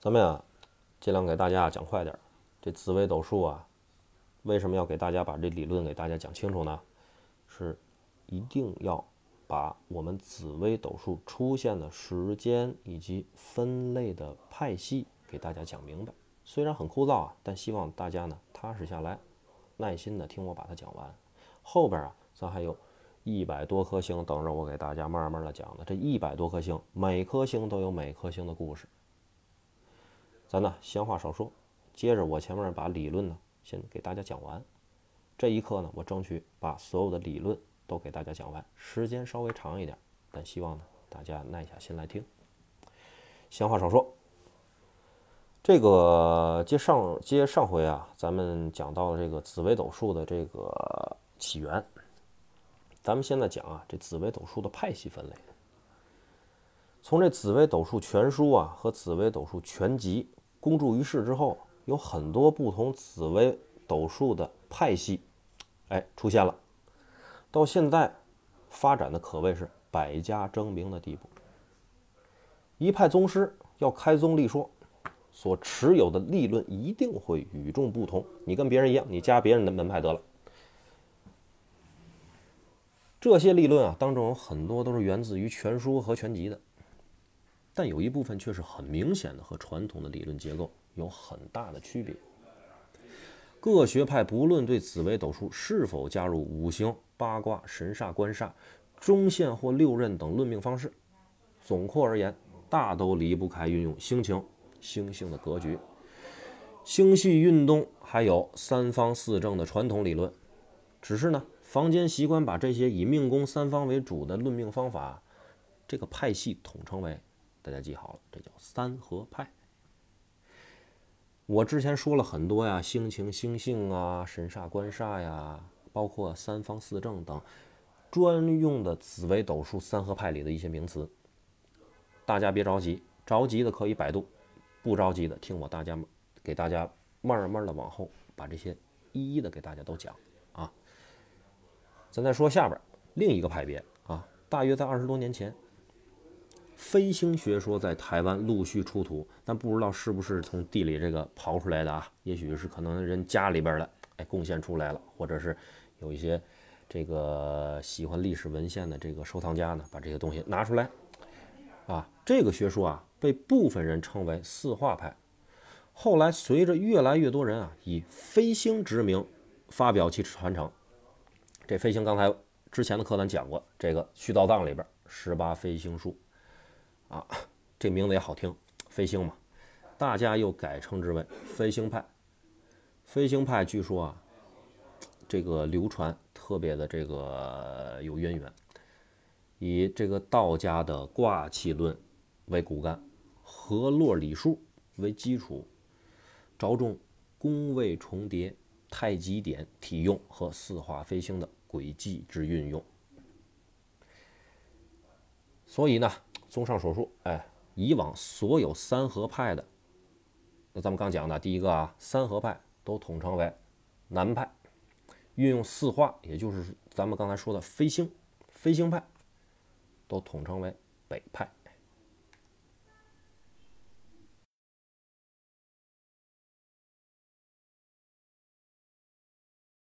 咱们呀，尽量给大家讲快点儿。这紫微斗数啊，为什么要给大家把这理论给大家讲清楚呢？是一定要把我们紫微斗数出现的时间以及分类的派系给大家讲明白。虽然很枯燥啊，但希望大家呢踏实下来，耐心的听我把它讲完。后边啊，咱还有一百多颗星等着我给大家慢慢的讲呢。这一百多颗星，每颗星都有每颗星的故事。咱呢闲话少说，接着我前面把理论呢先给大家讲完。这一课呢，我争取把所有的理论都给大家讲完，时间稍微长一点，但希望呢大家耐下心来听。闲话少说，这个接上接上回啊，咱们讲到了这个紫微斗数的这个起源。咱们现在讲啊，这紫微斗数的派系分类。从这紫微斗数全书啊和紫微斗数全集。公诸于世之后，有很多不同紫微斗数的派系，哎，出现了。到现在发展的可谓是百家争鸣的地步。一派宗师要开宗立说，所持有的立论一定会与众不同。你跟别人一样，你加别人的门派得了。这些立论啊，当中有很多都是源自于全书和全集的。但有一部分却是很明显的和传统的理论结构有很大的区别。各学派不论对紫微斗数是否加入五行、八卦、神煞、官煞、中线或六壬等论命方式，总括而言，大都离不开运用星情、星性的格局、星系运动，还有三方四正的传统理论。只是呢，坊间习惯把这些以命宫三方为主的论命方法，这个派系统称为。大家记好了，这叫三合派。我之前说了很多呀，星情、星性啊，神煞、官煞呀，包括三方四正等专用的紫微斗数三合派里的一些名词。大家别着急，着急的可以百度，不着急的听我大家给大家慢慢的往后把这些一一的给大家都讲啊。咱再说下边另一个派别啊，大约在二十多年前。飞星学说在台湾陆续出土，但不知道是不是从地里这个刨出来的啊？也许是可能人家里边的，哎，贡献出来了，或者是有一些这个喜欢历史文献的这个收藏家呢，把这些东西拿出来啊。这个学说啊，被部分人称为四化派。后来随着越来越多人啊以飞星之名发表其传承，这飞星刚才之前的课咱讲过，这个续道藏里边十八飞星术。啊，这名字也好听，飞星嘛，大家又改称之为飞星派。飞星派据说啊，这个流传特别的这个有渊源，以这个道家的卦气论为骨干，河洛理数为基础，着重宫位重叠、太极点体用和四化飞星的轨迹之运用。所以呢。综上所述，哎，以往所有三合派的，那咱们刚讲的第一个啊，三合派都统称为南派，运用四化，也就是咱们刚才说的飞星，飞星派，都统称为北派。